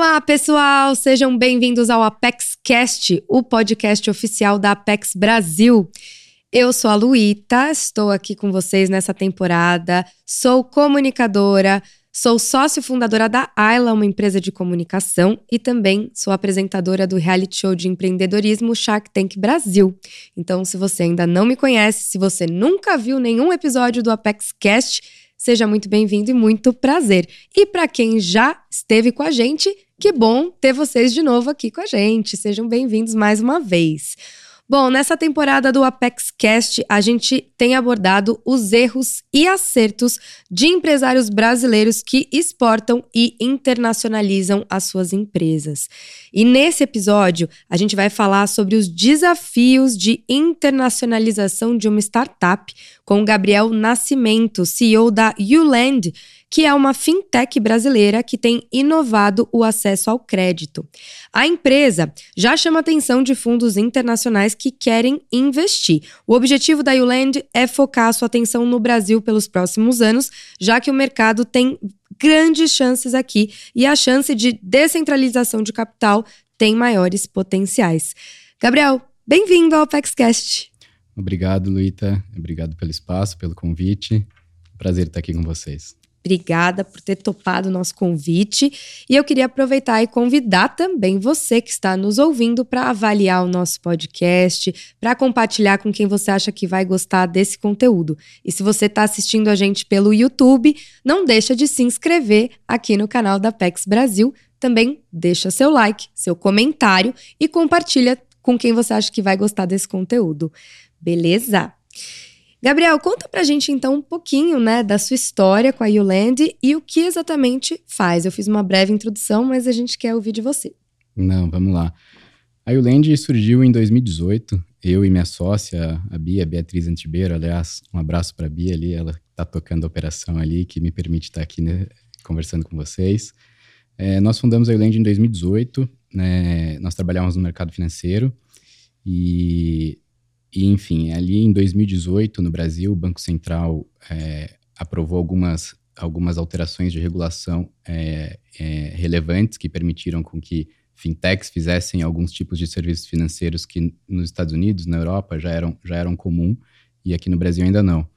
Olá, pessoal! Sejam bem-vindos ao Apex Cast, o podcast oficial da Apex Brasil. Eu sou a Luíta, estou aqui com vocês nessa temporada. Sou comunicadora, sou sócio fundadora da Ayla, uma empresa de comunicação, e também sou apresentadora do reality show de empreendedorismo Shark Tank Brasil. Então, se você ainda não me conhece, se você nunca viu nenhum episódio do Apex Cast, seja muito bem-vindo e muito prazer. E para quem já esteve com a gente, que bom ter vocês de novo aqui com a gente. Sejam bem-vindos mais uma vez. Bom, nessa temporada do Apex Cast, a gente tem abordado os erros e acertos de empresários brasileiros que exportam e internacionalizam as suas empresas. E nesse episódio, a gente vai falar sobre os desafios de internacionalização de uma startup com Gabriel Nascimento, CEO da Uland que é uma fintech brasileira que tem inovado o acesso ao crédito. A empresa já chama atenção de fundos internacionais que querem investir. O objetivo da Uland é focar sua atenção no Brasil pelos próximos anos, já que o mercado tem grandes chances aqui e a chance de descentralização de capital tem maiores potenciais. Gabriel, bem-vindo ao PexCast. Obrigado, Luíta. Obrigado pelo espaço, pelo convite. Prazer estar aqui com vocês. Obrigada por ter topado o nosso convite. E eu queria aproveitar e convidar também você que está nos ouvindo para avaliar o nosso podcast, para compartilhar com quem você acha que vai gostar desse conteúdo. E se você está assistindo a gente pelo YouTube, não deixa de se inscrever aqui no canal da PEX Brasil. Também deixa seu like, seu comentário e compartilha com quem você acha que vai gostar desse conteúdo. Beleza? Gabriel, conta pra gente então um pouquinho, né, da sua história com a Uland e o que exatamente faz. Eu fiz uma breve introdução, mas a gente quer ouvir de você. Não, vamos lá. A Uland surgiu em 2018. Eu e minha sócia, a Bia, Beatriz Antibeiro, aliás, um abraço para a Bia ali, ela está tocando a operação ali, que me permite estar aqui né, conversando com vocês. É, nós fundamos a Uland em 2018, né, nós trabalhávamos no mercado financeiro e e, enfim, ali em 2018, no Brasil, o Banco Central é, aprovou algumas, algumas alterações de regulação é, é, relevantes que permitiram com que fintechs fizessem alguns tipos de serviços financeiros que nos Estados Unidos, na Europa, já eram, já eram comum e aqui no Brasil ainda não.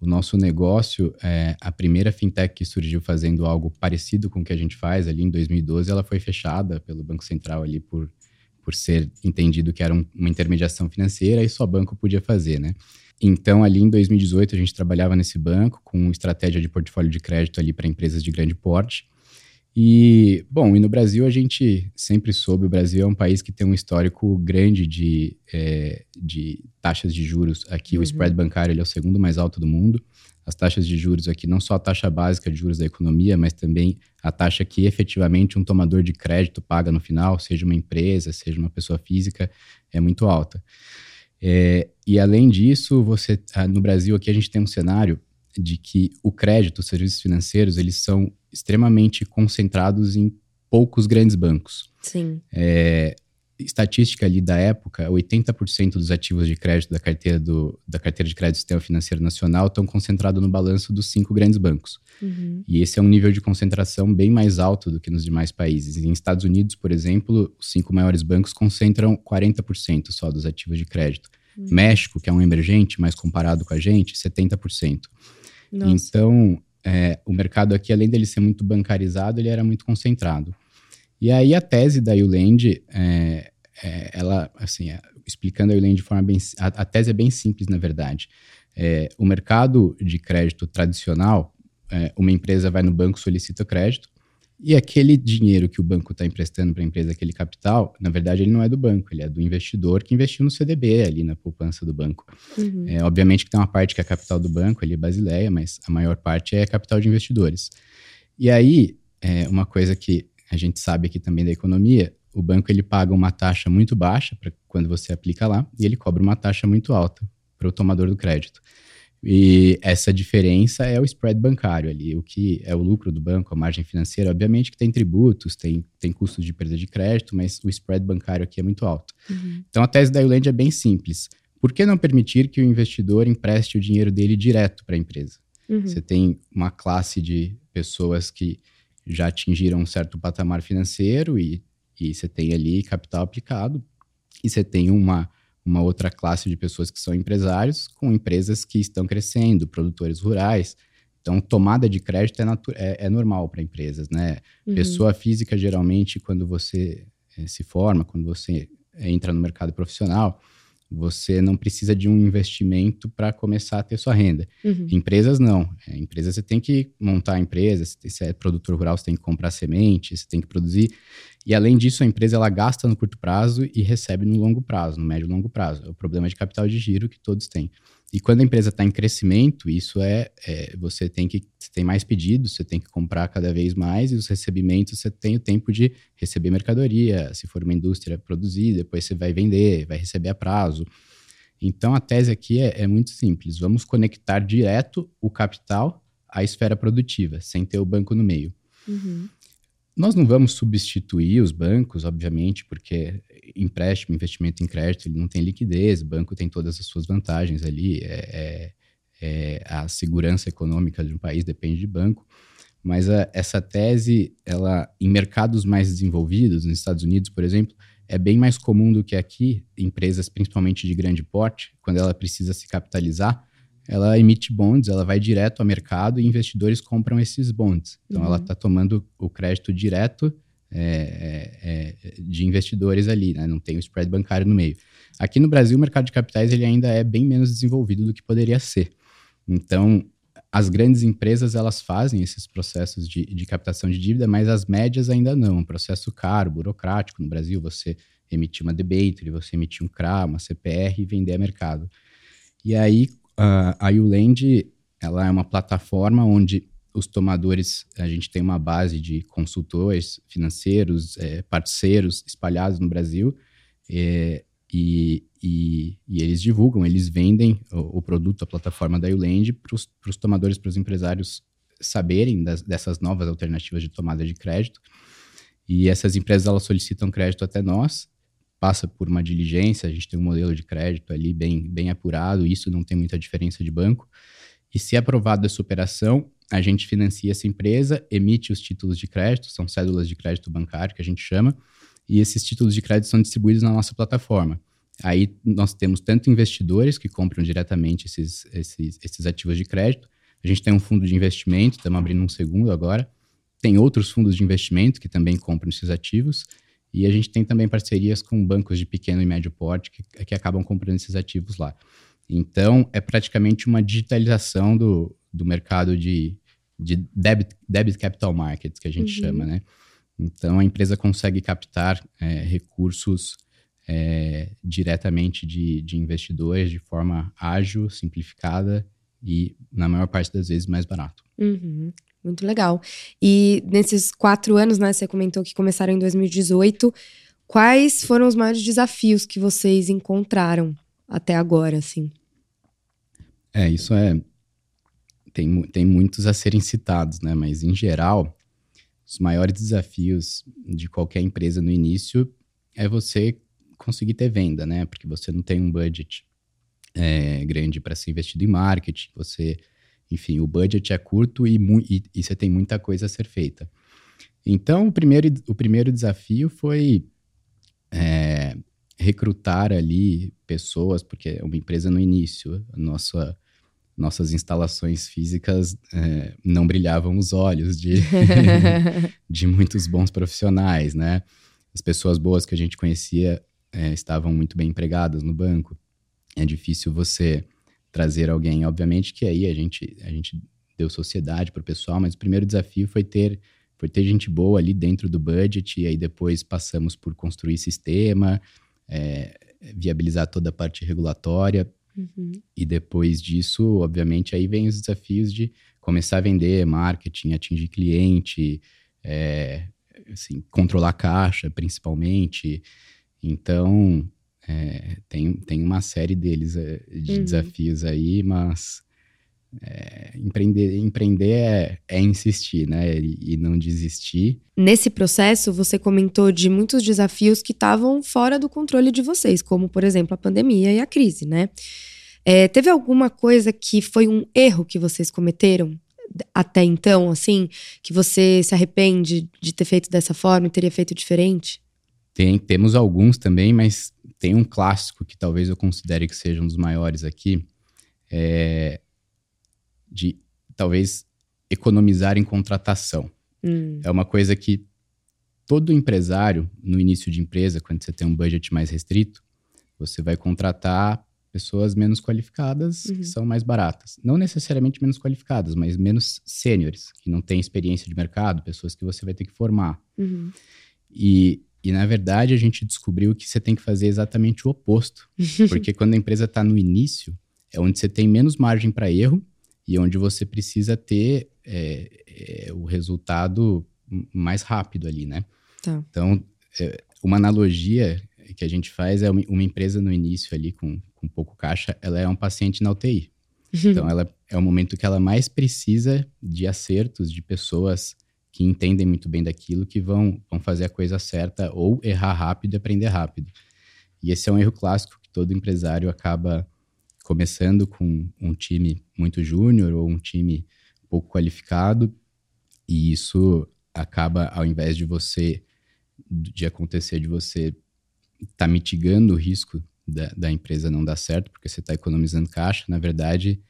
O nosso negócio, é, a primeira fintech que surgiu fazendo algo parecido com o que a gente faz ali em 2012, ela foi fechada pelo Banco Central ali por por ser entendido que era um, uma intermediação financeira e só banco podia fazer, né? Então, ali em 2018, a gente trabalhava nesse banco com estratégia de portfólio de crédito ali para empresas de grande porte. E, bom, e no Brasil a gente sempre soube, o Brasil é um país que tem um histórico grande de, é, de taxas de juros. Aqui uhum. o spread bancário ele é o segundo mais alto do mundo as taxas de juros aqui, não só a taxa básica de juros da economia, mas também a taxa que efetivamente um tomador de crédito paga no final, seja uma empresa, seja uma pessoa física, é muito alta. É, e além disso, você ah, no Brasil aqui a gente tem um cenário de que o crédito, os serviços financeiros, eles são extremamente concentrados em poucos grandes bancos. Sim. É, estatística ali da época, 80% dos ativos de crédito da carteira, do, da carteira de crédito do sistema financeiro nacional estão concentrados no balanço dos cinco grandes bancos. Uhum. E esse é um nível de concentração bem mais alto do que nos demais países. Em Estados Unidos, por exemplo, os cinco maiores bancos concentram 40% só dos ativos de crédito. Uhum. México, que é um emergente, mas comparado com a gente, 70%. Nossa. Então, é, o mercado aqui, além dele ser muito bancarizado, ele era muito concentrado. E aí a tese da Uland, é, é, ela, assim, é, explicando a Uland de forma bem... A, a, tese é bem simples, na verdade. É, o mercado de crédito tradicional, é, uma empresa vai no banco, solicita crédito, e aquele dinheiro que o banco está emprestando para a empresa, aquele capital, na verdade ele não é do banco, ele é do investidor que investiu no CDB ali na poupança do banco. Uhum. É, obviamente que tem uma parte que é capital do banco, ele é Basileia, mas a maior parte é capital de investidores. E aí, é, uma coisa que a gente sabe aqui também da economia, o banco ele paga uma taxa muito baixa para quando você aplica lá e ele cobra uma taxa muito alta para o tomador do crédito. E essa diferença é o spread bancário ali, o que é o lucro do banco, a margem financeira. Obviamente que tem tributos, tem, tem custos de perda de crédito, mas o spread bancário aqui é muito alto. Uhum. Então a tese da Euland é bem simples. Por que não permitir que o investidor empreste o dinheiro dele direto para a empresa? Uhum. Você tem uma classe de pessoas que já atingiram um certo patamar financeiro e, e você tem ali capital aplicado, e você tem uma, uma outra classe de pessoas que são empresários com empresas que estão crescendo, produtores rurais. Então, tomada de crédito é, é, é normal para empresas, né? Uhum. Pessoa física, geralmente, quando você é, se forma, quando você entra no mercado profissional, você não precisa de um investimento para começar a ter sua renda. Uhum. Empresas não. É, empresas você tem que montar a empresa, se é produtor rural, você tem que comprar semente, você tem que produzir. E além disso, a empresa ela gasta no curto prazo e recebe no longo prazo, no médio e longo prazo. É o problema de capital de giro que todos têm. E quando a empresa está em crescimento, isso é, é, você tem que você tem mais pedidos, você tem que comprar cada vez mais e os recebimentos você tem o tempo de receber mercadoria, se for uma indústria produzir, depois você vai vender, vai receber a prazo. Então a tese aqui é, é muito simples. Vamos conectar direto o capital à esfera produtiva, sem ter o banco no meio. Uhum. Nós não vamos substituir os bancos, obviamente, porque empréstimo, investimento em crédito, ele não tem liquidez, o banco tem todas as suas vantagens ali, é, é, é a segurança econômica de um país depende de banco, mas a, essa tese, ela em mercados mais desenvolvidos, nos Estados Unidos, por exemplo, é bem mais comum do que aqui, empresas principalmente de grande porte, quando ela precisa se capitalizar, ela emite bonds, ela vai direto ao mercado e investidores compram esses bonds. Então, uhum. ela está tomando o crédito direto é, é, é, de investidores ali, né? não tem o spread bancário no meio. Aqui no Brasil, o mercado de capitais ele ainda é bem menos desenvolvido do que poderia ser. Então, as grandes empresas elas fazem esses processos de, de captação de dívida, mas as médias ainda não. Um processo caro, burocrático. No Brasil, você emitir uma debenture, você emitir um CRA, uma CPR e vender a mercado. E aí, Uh, a Uland, ela é uma plataforma onde os tomadores, a gente tem uma base de consultores financeiros, é, parceiros espalhados no Brasil, é, e, e, e, eles divulgam, eles vendem o, o produto, a plataforma da Uland, para os tomadores, para os empresários saberem das, dessas novas alternativas de tomada de crédito. E essas empresas elas solicitam crédito até nós, passa por uma diligência, a gente tem um modelo de crédito ali bem, bem apurado, isso não tem muita diferença de banco. E se aprovado essa operação, a gente financia essa empresa, emite os títulos de crédito, são cédulas de crédito bancário que a gente chama, e esses títulos de crédito são distribuídos na nossa plataforma. Aí nós temos tanto investidores que compram diretamente esses, esses, esses ativos de crédito, a gente tem um fundo de investimento, estamos abrindo um segundo agora, tem outros fundos de investimento que também compram esses ativos, e a gente tem também parcerias com bancos de pequeno e médio porte que, que acabam comprando esses ativos lá. Então, é praticamente uma digitalização do, do mercado de, de debit, debit capital markets, que a gente uhum. chama, né? Então, a empresa consegue captar é, recursos é, diretamente de, de investidores de forma ágil, simplificada e, na maior parte das vezes, mais barato. Uhum. Muito legal. E nesses quatro anos, né, você comentou que começaram em 2018. Quais foram os maiores desafios que vocês encontraram até agora, assim? É, isso é. Tem, tem muitos a serem citados, né? Mas, em geral, os maiores desafios de qualquer empresa no início é você conseguir ter venda, né? Porque você não tem um budget é, grande para ser investido em marketing, você enfim, o budget é curto e, e, e, você tem muita coisa a ser feita. Então, o primeiro, o primeiro desafio foi é, recrutar ali pessoas, porque é uma empresa no início, nossa, nossas instalações físicas é, não brilhavam os olhos de, de muitos bons profissionais, né? As pessoas boas que a gente conhecia é, estavam muito bem empregadas no banco. É difícil você trazer alguém. Obviamente que aí a gente, a gente deu sociedade para o pessoal, mas o primeiro desafio foi ter, foi ter gente boa ali dentro do budget, e aí depois passamos por construir sistema, é, viabilizar toda a parte regulatória. Uhum. E depois disso, obviamente, aí vem os desafios de começar a vender, marketing, atingir cliente, é, assim, controlar a caixa, principalmente. Então, é, tem, tem uma série deles é, de uhum. desafios aí, mas é, empreender, empreender é, é, insistir, né? E, e, não desistir. Nesse processo, você comentou de muitos desafios que estavam fora do controle de vocês, como, por exemplo, a pandemia e a crise, né? É, teve alguma coisa que foi um erro que vocês cometeram até então, assim, que você se arrepende de ter feito dessa forma e teria feito diferente? Tem, temos alguns também, mas tem um clássico que talvez eu considere que seja um dos maiores aqui, é de talvez economizar em contratação. Hum. É uma coisa que todo empresário, no início de empresa, quando você tem um budget mais restrito, você vai contratar pessoas menos qualificadas uhum. que são mais baratas. Não necessariamente menos qualificadas, mas menos sêniores, que não têm experiência de mercado, pessoas que você vai ter que formar. Uhum. E, e, na verdade, a gente descobriu que você tem que fazer exatamente o oposto. porque quando a empresa está no início, é onde você tem menos margem para erro e onde você precisa ter é, é, o resultado mais rápido ali, né? Tá. Então, é, uma analogia que a gente faz é uma, empresa no início ali com, com pouco caixa, ela é um paciente na UTI. Uhum. Então, ela é o momento que ela mais precisa de acertos de pessoas que entendem muito bem daquilo, que vão, vão fazer a coisa certa ou errar rápido e aprender rápido. E esse é um erro clássico que todo empresário acaba começando com um time muito júnior ou um time pouco qualificado, e isso acaba, ao invés de você, de acontecer de você tá mitigando o risco da, da empresa não dar certo, porque você está economizando caixa, na verdade,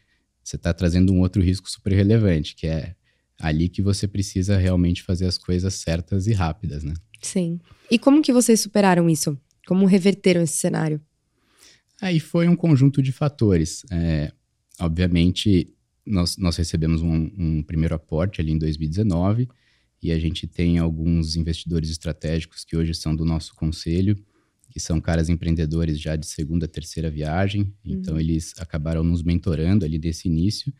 você está trazendo um outro risco super relevante, que é ali que você precisa realmente fazer as coisas certas e rápidas, né? Sim. E como que vocês superaram isso? Como reverteram esse cenário? Aí foi um conjunto de fatores. É, obviamente, nós, nós recebemos um, um, primeiro aporte ali em 2019 e a gente tem alguns investidores estratégicos que hoje são do nosso conselho que são caras empreendedores já de segunda, terceira viagem. Então, uhum. eles acabaram nos mentorando ali desse início.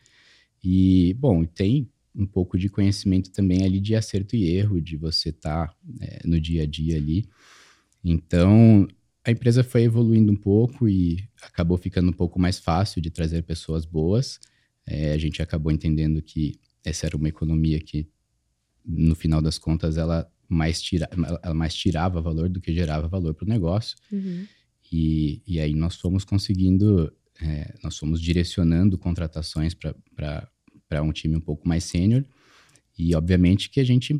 E, bom, tem um pouco de conhecimento também ali de acerto e erro, de você estar tá, é, no dia a dia ali. Então, a empresa foi evoluindo um pouco e acabou ficando um pouco mais fácil de trazer pessoas boas. É, a gente acabou entendendo que essa era uma economia que, no final das contas, ela mais, tira, ela mais tirava valor do que gerava valor para o negócio. Uhum. E, e aí nós fomos conseguindo, é, nós fomos direcionando contratações para um time um pouco mais sênior. E obviamente que a gente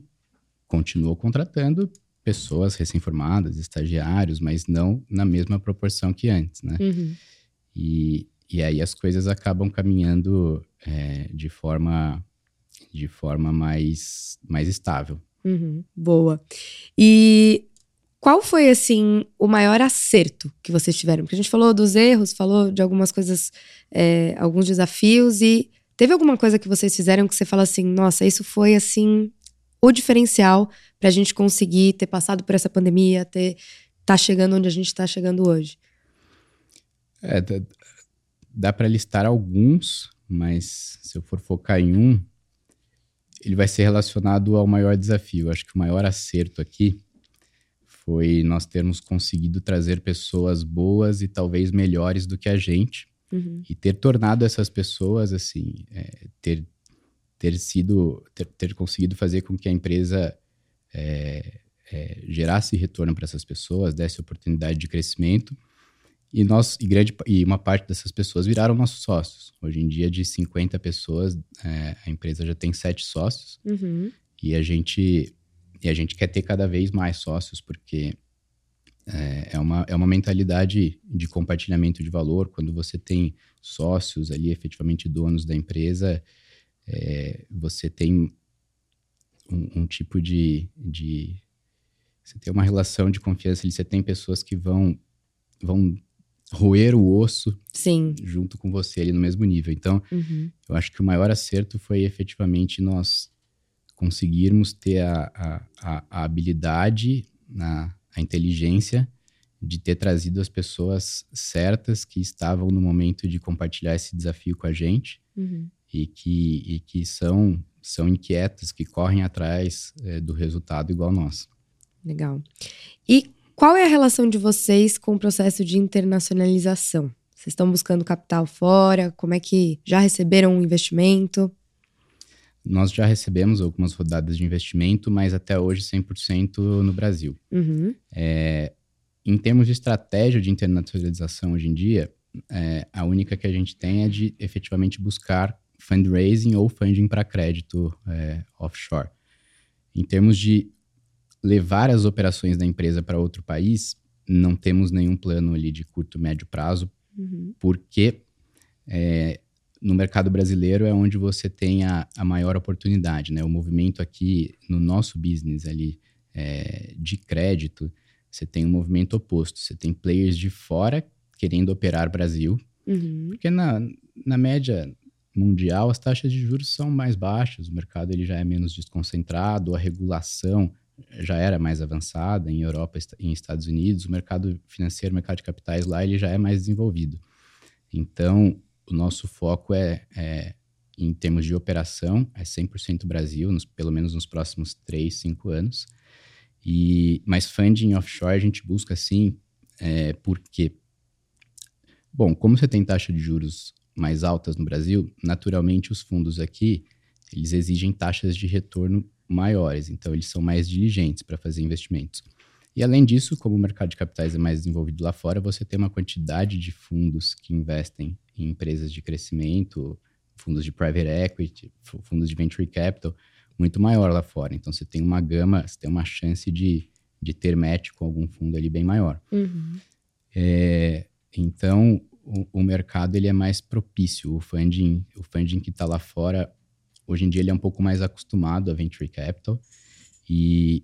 continuou contratando pessoas recém-formadas, estagiários, mas não na mesma proporção que antes, né? Uhum. E, e aí as coisas acabam caminhando é, de forma de forma mais, mais estável. Uhum, boa. E qual foi, assim, o maior acerto que vocês tiveram? Porque a gente falou dos erros, falou de algumas coisas, é, alguns desafios, e teve alguma coisa que vocês fizeram que você fala assim, nossa, isso foi, assim, o diferencial para a gente conseguir ter passado por essa pandemia, ter tá chegando onde a gente está chegando hoje? É, dá, dá para listar alguns, mas se eu for focar em um, ele vai ser relacionado ao maior desafio. Acho que o maior acerto aqui foi nós termos conseguido trazer pessoas boas e talvez melhores do que a gente uhum. e ter tornado essas pessoas assim é, ter ter sido ter, ter, conseguido fazer com que a empresa é, é, gerasse retorno para essas pessoas, desse oportunidade de crescimento e nós e grande e uma parte dessas pessoas viraram nossos sócios. Hoje em dia, de 50 pessoas, é, a empresa já tem sete sócios. Uhum. E a gente e a gente quer ter cada vez mais sócios, porque é, é, uma, é uma mentalidade de compartilhamento de valor. Quando você tem sócios ali, efetivamente donos da empresa, é, você tem um, um tipo de, de. Você tem uma relação de confiança ali, você tem pessoas que vão vão roer o osso Sim. junto com você ali no mesmo nível. Então, uhum. eu acho que o maior acerto foi efetivamente nós conseguirmos ter a, a, a habilidade, a, a inteligência de ter trazido as pessoas certas que estavam no momento de compartilhar esse desafio com a gente uhum. e que, e que são, são inquietas, que correm atrás é, do resultado igual nós. Legal. E qual é a relação de vocês com o processo de internacionalização? Vocês estão buscando capital fora? Como é que já receberam um investimento? Nós já recebemos algumas rodadas de investimento, mas até hoje 100% no Brasil. Uhum. É, em termos de estratégia de internacionalização hoje em dia, é, a única que a gente tem é de efetivamente buscar fundraising ou funding para crédito é, offshore. Em termos de levar as operações da empresa para outro país, não temos nenhum plano ali de curto, médio prazo, uhum. porque é, no mercado brasileiro é onde você tem a, a, maior oportunidade, né? O movimento aqui no nosso business ali é, de crédito, você tem um movimento oposto. Você tem players de fora querendo operar Brasil, uhum. porque na, na média mundial as taxas de juros são mais baixas, o mercado ele já é menos desconcentrado, a regulação já era mais avançada em Europa e em Estados Unidos, o mercado financeiro, o mercado de capitais lá ele já é mais desenvolvido. Então, o nosso foco é, é em termos de operação, é 100% Brasil, nos, pelo menos nos próximos 3, 5 anos. E, mas funding offshore a gente busca sim, é, porque, bom, como você tem taxa de juros mais altas no Brasil, naturalmente os fundos aqui, eles exigem taxas de retorno maiores, então eles são mais diligentes para fazer investimentos. E além disso, como o mercado de capitais é mais desenvolvido lá fora, você tem uma quantidade de fundos que investem em empresas de crescimento, fundos de private equity, fundos de venture capital, muito maior lá fora. Então você tem uma gama, você tem uma chance de, de ter match com algum fundo ali bem maior. Uhum. É, então o, o, mercado ele é mais propício. O funding, o funding que está lá fora, hoje em dia ele é um pouco mais acostumado a venture capital e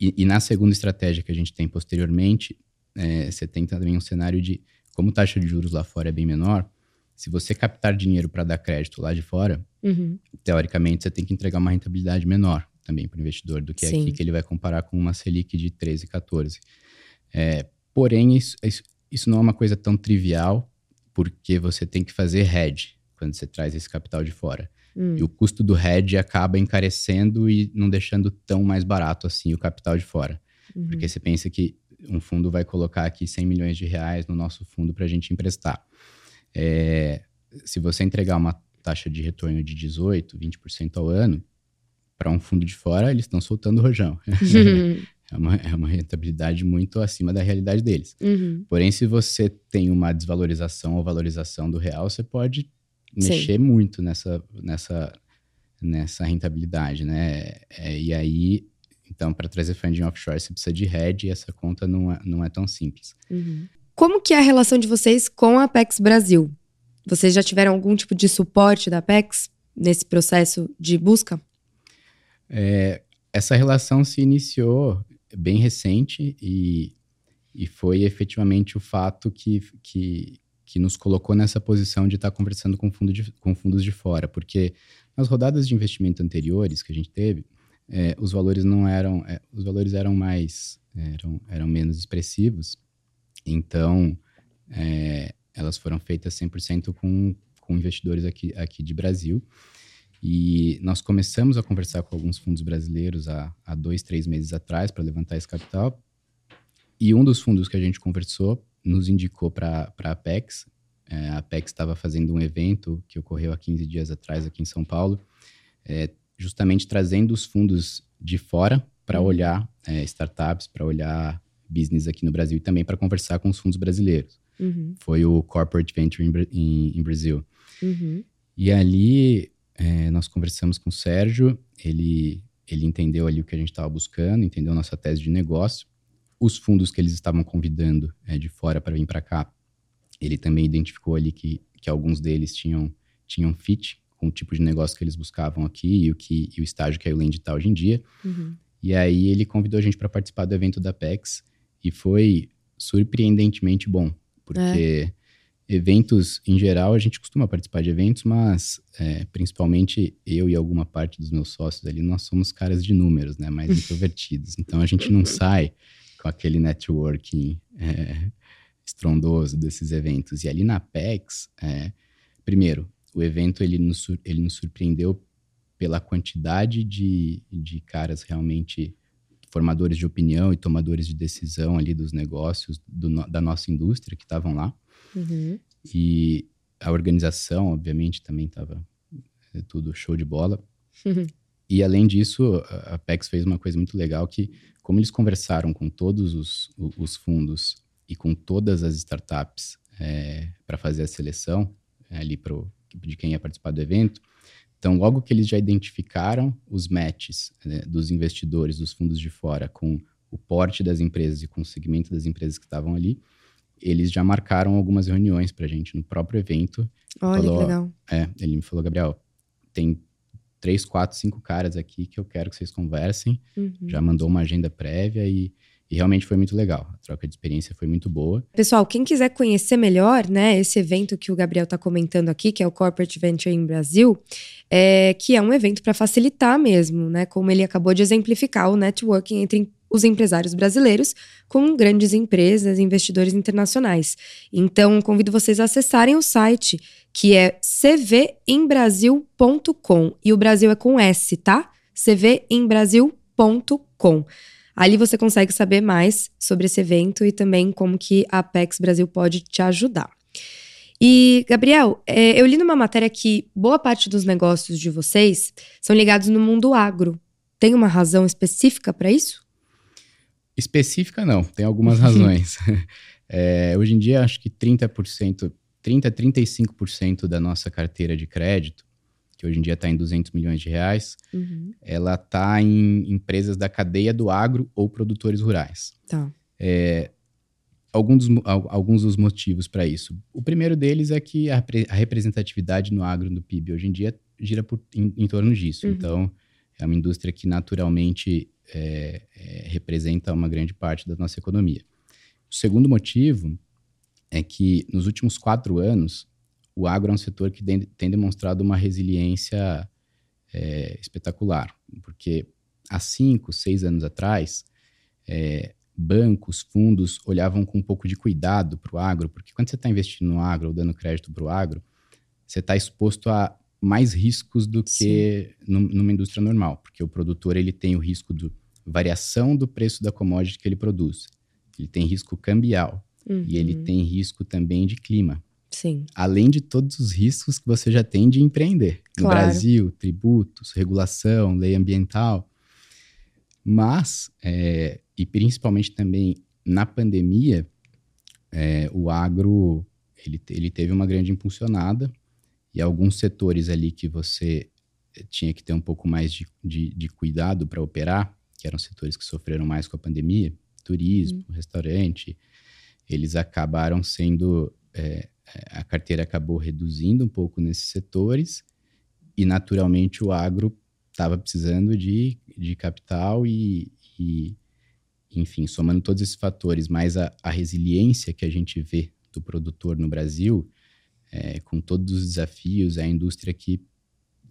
e, e, na segunda estratégia que a gente tem posteriormente, é, você tem também um cenário de como taxa de juros lá fora é bem menor, se você captar dinheiro para dar crédito lá de fora, uhum. teoricamente você tem que entregar uma rentabilidade menor também para o investidor do que Sim. aqui que ele vai comparar com uma Selic de 13, 14. É, porém, isso, isso, não é uma coisa tão trivial, porque você tem que fazer hedge quando você traz esse capital de fora. Hum. E o custo do hedge acaba encarecendo e não deixando tão mais barato assim o capital de fora. Uhum. Porque você pensa que um fundo vai colocar aqui 100 milhões de reais no nosso fundo para a gente emprestar. É, se você entregar uma taxa de retorno de 18, 20% ao ano, para um fundo de fora, eles estão soltando o rojão. Uhum. é, uma, é uma rentabilidade muito acima da realidade deles. Uhum. Porém, se você tem uma desvalorização ou valorização do real, você pode mexer Sim. muito nessa, nessa, nessa rentabilidade, né? É, e aí, então, para trazer funding offshore, você precisa de hedge e essa conta não é, não é tão simples. Uhum. Como que é a relação de vocês com a Apex Brasil? Vocês já tiveram algum tipo de suporte da Apex nesse processo de busca? É, essa relação se iniciou bem recente e, e foi efetivamente o fato que, que, que nos colocou nessa posição de estar tá conversando com, fundo de, com fundos de fora, porque nas rodadas de investimento anteriores que a gente teve, é, os valores não eram, é, os valores eram mais, eram, eram menos expressivos, então é, elas foram feitas 100% com, com investidores aqui, aqui de Brasil, e nós começamos a conversar com alguns fundos brasileiros há, há dois, três meses atrás para levantar esse capital, e um dos fundos que a gente conversou nos indicou para a Apex. É, a Apex estava fazendo um evento que ocorreu há 15 dias atrás aqui em São Paulo, é, justamente trazendo os fundos de fora para uhum. olhar é, startups, para olhar business aqui no Brasil e também para conversar com os fundos brasileiros. Uhum. Foi o Corporate Venture em, Brasil. Uhum. E ali é, nós conversamos com o Sérgio, ele, ele entendeu ali o que a gente estava buscando, entendeu nossa tese de negócio os fundos que eles estavam convidando é, de fora para vir para cá, ele também identificou ali que, que alguns deles tinham, tinham fit com o tipo de negócio que eles buscavam aqui e o, que, e o estágio que a Uland está hoje em dia. Uhum. E aí ele convidou a gente para participar do evento da PEX e foi surpreendentemente bom, porque é. eventos em geral a gente costuma participar de eventos, mas é, principalmente eu e alguma parte dos meus sócios ali, nós somos caras de números, né, mais introvertidos. Então a gente não sai com aquele networking é, estrondoso desses eventos. E ali na PEX, é, primeiro, o evento ele nos, ele nos surpreendeu pela quantidade de, de caras realmente formadores de opinião e tomadores de decisão ali dos negócios do, da nossa indústria que estavam lá. Uhum. E a organização, obviamente, também estava é, tudo show de bola. Uhum. E além disso, a PEX fez uma coisa muito legal que como eles conversaram com todos os, os fundos e com todas as startups é, para fazer a seleção é, ali para de quem ia participar do evento. Então, logo que eles já identificaram os matches né, dos investidores, dos fundos de fora, com o porte das empresas e com o segmento das empresas que estavam ali, eles já marcaram algumas reuniões para a gente no próprio evento. Olha falou, que legal. É, ele me falou, Gabriel, tem três, quatro, cinco caras aqui que eu quero que vocês conversem. Uhum. Já mandou uma agenda prévia e e realmente foi muito legal. A troca de experiência foi muito boa. Pessoal, quem quiser conhecer melhor, né, esse evento que o Gabriel está comentando aqui, que é o Corporate Venture em Brasil, é, que é um evento para facilitar mesmo, né, como ele acabou de exemplificar o networking entre os empresários brasileiros com grandes empresas e investidores internacionais. Então, convido vocês a acessarem o site, que é cvembrasil.com. E o Brasil é com S, tá? cvembrasil.com. Ali você consegue saber mais sobre esse evento e também como que a Apex Brasil pode te ajudar. E, Gabriel, é, eu li numa matéria que boa parte dos negócios de vocês são ligados no mundo agro. Tem uma razão específica para isso? Específica não, tem algumas razões. é, hoje em dia, acho que 30%, 30% a 35% da nossa carteira de crédito que hoje em dia está em 200 milhões de reais, uhum. ela está em empresas da cadeia do agro ou produtores rurais. Tá. É, alguns, dos, alguns dos motivos para isso. O primeiro deles é que a, a, representatividade no agro no PIB hoje em dia gira por, em, em torno disso. Uhum. Então, é uma indústria que naturalmente é, é, representa uma grande parte da nossa economia. O segundo motivo é que nos últimos quatro anos o agro é um setor que tem demonstrado uma resiliência é, espetacular, porque há cinco, seis anos atrás, é, bancos, fundos olhavam com um pouco de cuidado para o agro, porque quando você está investindo no agro ou dando crédito para o agro, você está exposto a mais riscos do que numa indústria normal, porque o produtor ele tem o risco de variação do preço da commodity que ele produz, ele tem risco cambial uhum. e ele uhum. tem risco também de clima. Sim. Além de todos os riscos que você já tem de empreender. No claro. Brasil, tributos, regulação, lei ambiental. Mas, é, e principalmente também na pandemia, é, o agro ele, ele teve uma grande impulsionada e alguns setores ali que você tinha que ter um pouco mais de, de, de cuidado para operar, que eram setores que sofreram mais com a pandemia, turismo, uhum. restaurante, eles acabaram sendo é, a carteira acabou reduzindo um pouco nesses setores e, naturalmente, o agro estava precisando de, de capital e, e, enfim, somando todos esses fatores, mais a, a resiliência que a gente vê do produtor no Brasil, é, com todos os desafios, é a indústria que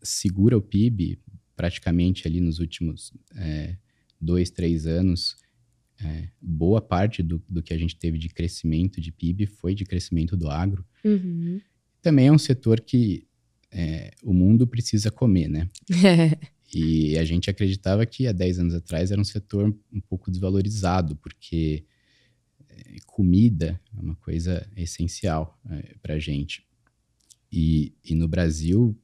segura o PIB praticamente ali nos últimos é, dois, três anos, é, boa parte do, do que a gente teve de crescimento de PIB foi de crescimento do agro. Uhum. Também é um setor que é, o mundo precisa comer, né? e a gente acreditava que há 10 anos atrás era um setor um pouco desvalorizado, porque é, comida é uma coisa essencial é, para a gente. E, e no Brasil,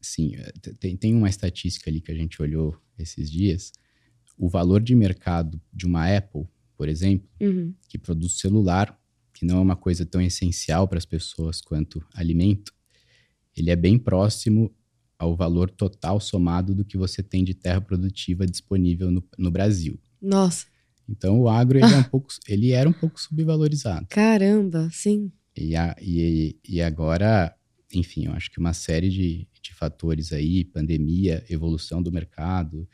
sim, é, tem, tem uma estatística ali que a gente olhou esses dias, o valor de mercado de uma Apple, por exemplo, uhum. que produz celular, que não é uma coisa tão essencial para as pessoas quanto alimento, ele é bem próximo ao valor total somado do que você tem de terra produtiva disponível no, no Brasil. Nossa. Então o agro ele, é um pouco, ele era um pouco subvalorizado. Caramba, sim. E, a, e, e agora, enfim, eu acho que uma série de, de fatores aí, pandemia, evolução do mercado,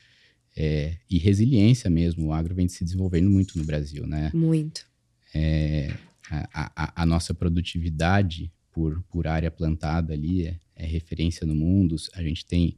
é, e resiliência mesmo. O agro vem se desenvolvendo muito no Brasil, né? Muito. É, a, a, a, nossa produtividade por, por área plantada ali é, é, referência no mundo. A gente tem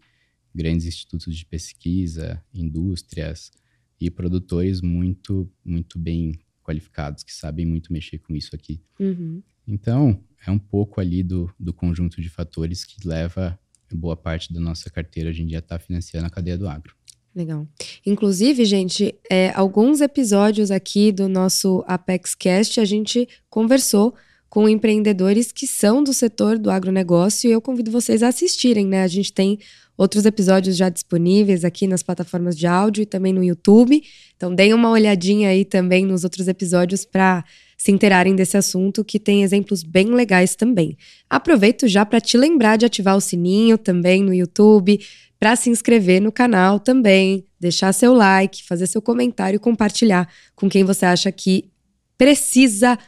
grandes institutos de pesquisa, indústrias e produtores muito, muito bem qualificados, que sabem muito mexer com isso aqui. Uhum. Então, é um pouco ali do, do conjunto de fatores que leva boa parte da nossa carteira hoje em dia a estar tá financiando a cadeia do agro. Legal. Inclusive, gente, é, alguns episódios aqui do nosso Apex Cast a gente conversou com empreendedores que são do setor do agronegócio e eu convido vocês a assistirem, né? A gente tem outros episódios já disponíveis aqui nas plataformas de áudio e também no YouTube. Então deem uma olhadinha aí também nos outros episódios para se interarem desse assunto, que tem exemplos bem legais também. Aproveito já para te lembrar de ativar o sininho também no YouTube, para se inscrever no canal também, deixar seu like, fazer seu comentário e compartilhar com quem você acha que precisa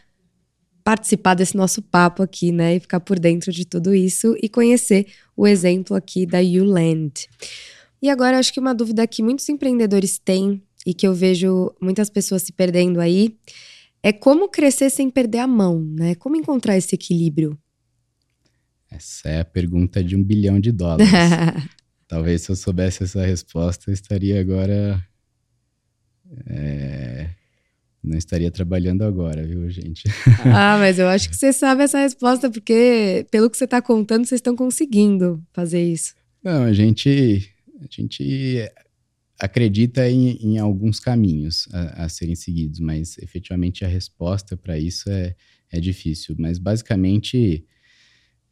participar desse nosso papo aqui, né? E ficar por dentro de tudo isso e conhecer o exemplo aqui da Uland. E agora acho que uma dúvida que muitos empreendedores têm e que eu vejo muitas pessoas se perdendo aí é como crescer sem perder a mão, né? Como encontrar esse equilíbrio? Essa é a pergunta de um bilhão de dólares. Talvez se eu soubesse essa resposta, eu estaria agora. É, não estaria trabalhando agora, viu, gente? ah, mas eu acho que você sabe essa resposta, porque pelo que você está contando, vocês estão conseguindo fazer isso. Não, a gente, a gente acredita em, em alguns caminhos a, a, serem seguidos, mas efetivamente a resposta para isso é, é difícil. Mas basicamente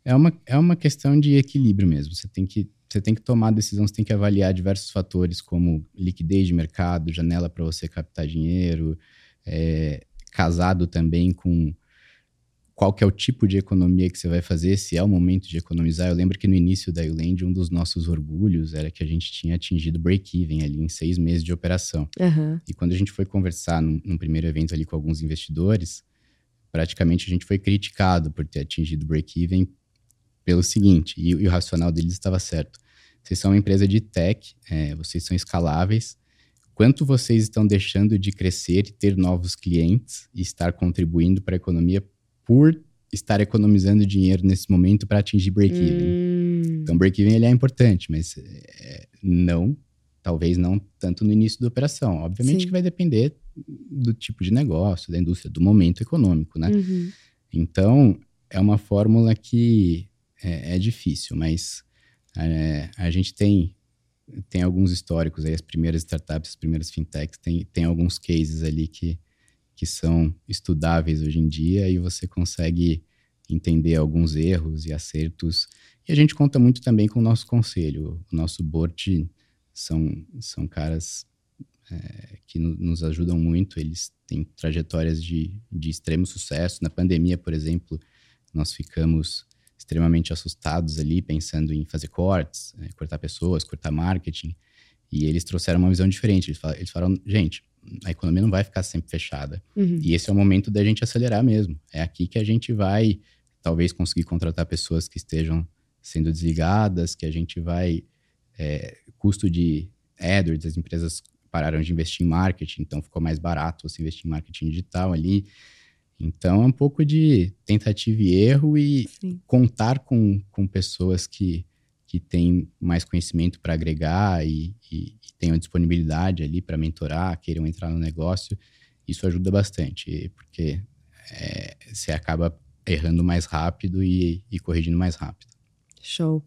é uma, é uma questão de equilíbrio mesmo. Você tem que você tem que tomar decisão, você tem que avaliar diversos fatores, como liquidez de mercado, janela para você captar dinheiro, é, casado também com qual que é o tipo de economia que você vai fazer, se é o momento de economizar. Eu lembro que no início da Uland, um dos nossos orgulhos era que a gente tinha atingido break-even ali em seis meses de operação. Uhum. E quando a gente foi conversar num, num, primeiro evento ali com alguns investidores, praticamente a gente foi criticado por ter atingido break-even pelo seguinte, e, e, o racional deles estava certo. Vocês são uma empresa de tech, é, vocês são escaláveis, quanto vocês estão deixando de crescer e ter novos clientes e estar contribuindo para a economia por estar economizando dinheiro nesse momento para atingir break-even. Hum. Então, break-even ele é importante, mas é, não, talvez não tanto no início da operação. Obviamente Sim. que vai depender do tipo de negócio, da indústria, do momento econômico, né? Uhum. Então, é uma fórmula que é, é difícil, mas é, a gente tem tem alguns históricos aí, as primeiras startups, as primeiras fintechs, tem, tem alguns cases ali que que são estudáveis hoje em dia e você consegue entender alguns erros e acertos. E a gente conta muito também com o nosso conselho. O nosso board são, são caras é, que no, nos ajudam muito, eles têm trajetórias de, de extremo sucesso. Na pandemia, por exemplo, nós ficamos extremamente assustados ali, pensando em fazer cortes, é, cortar pessoas, cortar marketing. E eles trouxeram uma visão diferente. Eles falaram, eles falaram gente, a economia não vai ficar sempre fechada. Uhum. E esse é o momento da gente acelerar mesmo. É aqui que a gente vai, talvez, conseguir contratar pessoas que estejam sendo desligadas, que a gente vai. É, custo de AdWords, as empresas pararam de investir em marketing, então ficou mais barato você investir em marketing digital ali. Então é um pouco de tentativa e erro e Sim. contar com, com pessoas que, que têm mais conhecimento para agregar e, e, tenham disponibilidade ali para mentorar, queiram entrar no negócio, isso ajuda bastante, porque é, você acaba errando mais rápido e, e corrigindo mais rápido. Show.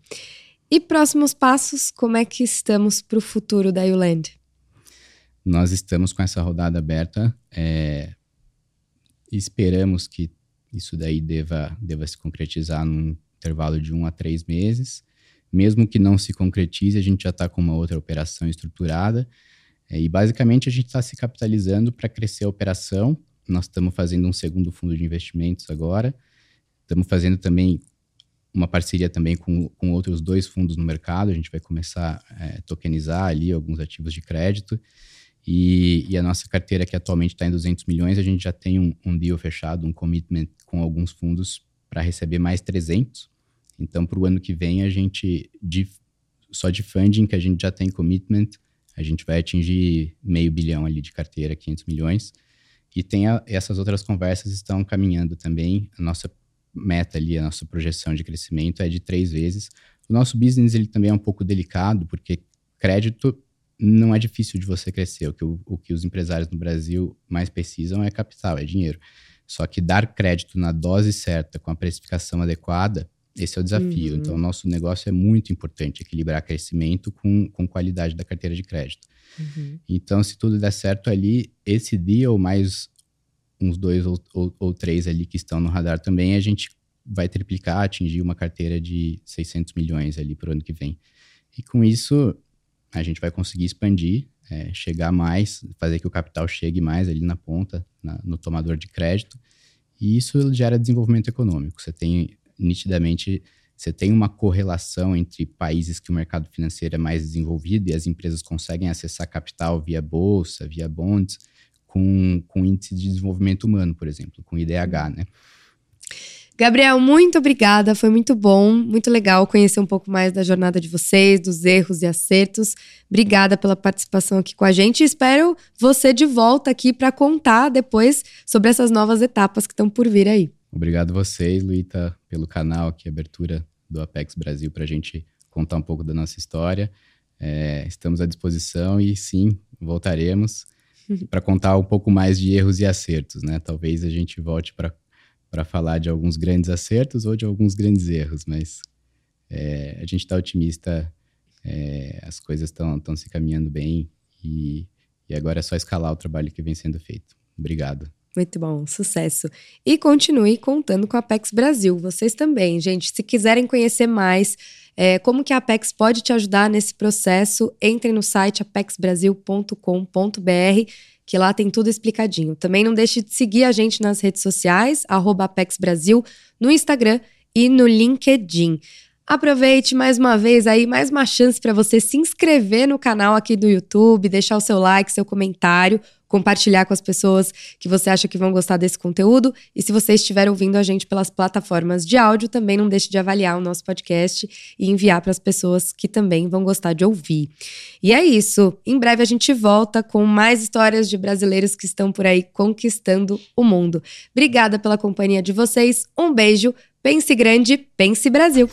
E próximos passos, como é que estamos para o futuro da Uland? Nós estamos com essa rodada aberta. É, esperamos que isso daí deva, deva se concretizar num intervalo de um a três meses. Mesmo que não se concretize, a gente já está com uma outra operação estruturada. É, e basicamente a gente está se capitalizando para crescer a operação. Nós estamos fazendo um segundo fundo de investimentos agora. Estamos fazendo também uma parceria também com, com outros dois fundos no mercado. A gente vai começar a é, tokenizar ali alguns ativos de crédito. E, e, a nossa carteira, que atualmente está em 200 milhões, a gente já tem um, um deal fechado, um commitment com alguns fundos para receber mais 300. Então, para o ano que vem, a gente, de, só de funding que a gente já tem commitment, a gente vai atingir meio bilhão ali de carteira, 500 milhões. E tem a, essas outras conversas estão caminhando também. A nossa meta ali, a nossa projeção de crescimento é de três vezes. O nosso business ele também é um pouco delicado, porque crédito não é difícil de você crescer. O que, o, o que os empresários no Brasil mais precisam é capital, é dinheiro. Só que dar crédito na dose certa, com a precificação adequada, esse é o desafio. Uhum. Então, o nosso negócio é muito importante equilibrar crescimento com, com qualidade da carteira de crédito. Uhum. Então, se tudo der certo ali, esse deal mais uns dois ou, ou, ou, três ali que estão no radar também, a gente vai triplicar, atingir uma carteira de 600 milhões ali para o ano que vem. E com isso, a gente vai conseguir expandir, é, chegar mais, fazer que o capital chegue mais ali na ponta, na, no tomador de crédito, e isso gera desenvolvimento econômico. Você tem nitidamente você tem uma correlação entre países que o mercado financeiro é mais desenvolvido e as empresas conseguem acessar capital via bolsa, via bonds, com, com índice de desenvolvimento humano, por exemplo, com IDH, né? Gabriel, muito obrigada, foi muito bom, muito legal conhecer um pouco mais da jornada de vocês, dos erros e acertos. Obrigada pela participação aqui com a gente. Espero você de volta aqui para contar depois sobre essas novas etapas que estão por vir aí. Obrigado vocês, Luíta, pelo canal aqui, abertura do Apex Brasil para a gente contar um pouco da nossa história. É, estamos à disposição e sim, voltaremos para contar um pouco mais de erros e acertos, né? Talvez a gente volte para falar de alguns grandes acertos ou de alguns grandes erros, mas é, a gente está otimista, é, as coisas estão se caminhando bem e, e agora é só escalar o trabalho que vem sendo feito. Obrigado. Muito bom, sucesso. E continue contando com a Apex Brasil. Vocês também, gente. Se quiserem conhecer mais é, como que a Apex pode te ajudar nesse processo, entrem no site apexbrasil.com.br, que lá tem tudo explicadinho. Também não deixe de seguir a gente nas redes sociais, arroba Apex Brasil, no Instagram e no LinkedIn. Aproveite mais uma vez aí, mais uma chance para você se inscrever no canal aqui do YouTube, deixar o seu like, seu comentário compartilhar com as pessoas que você acha que vão gostar desse conteúdo. E se você estiver ouvindo a gente pelas plataformas de áudio, também não deixe de avaliar o nosso podcast e enviar para as pessoas que também vão gostar de ouvir. E é isso. Em breve a gente volta com mais histórias de brasileiros que estão por aí conquistando o mundo. Obrigada pela companhia de vocês. Um beijo. Pense grande, pense Brasil.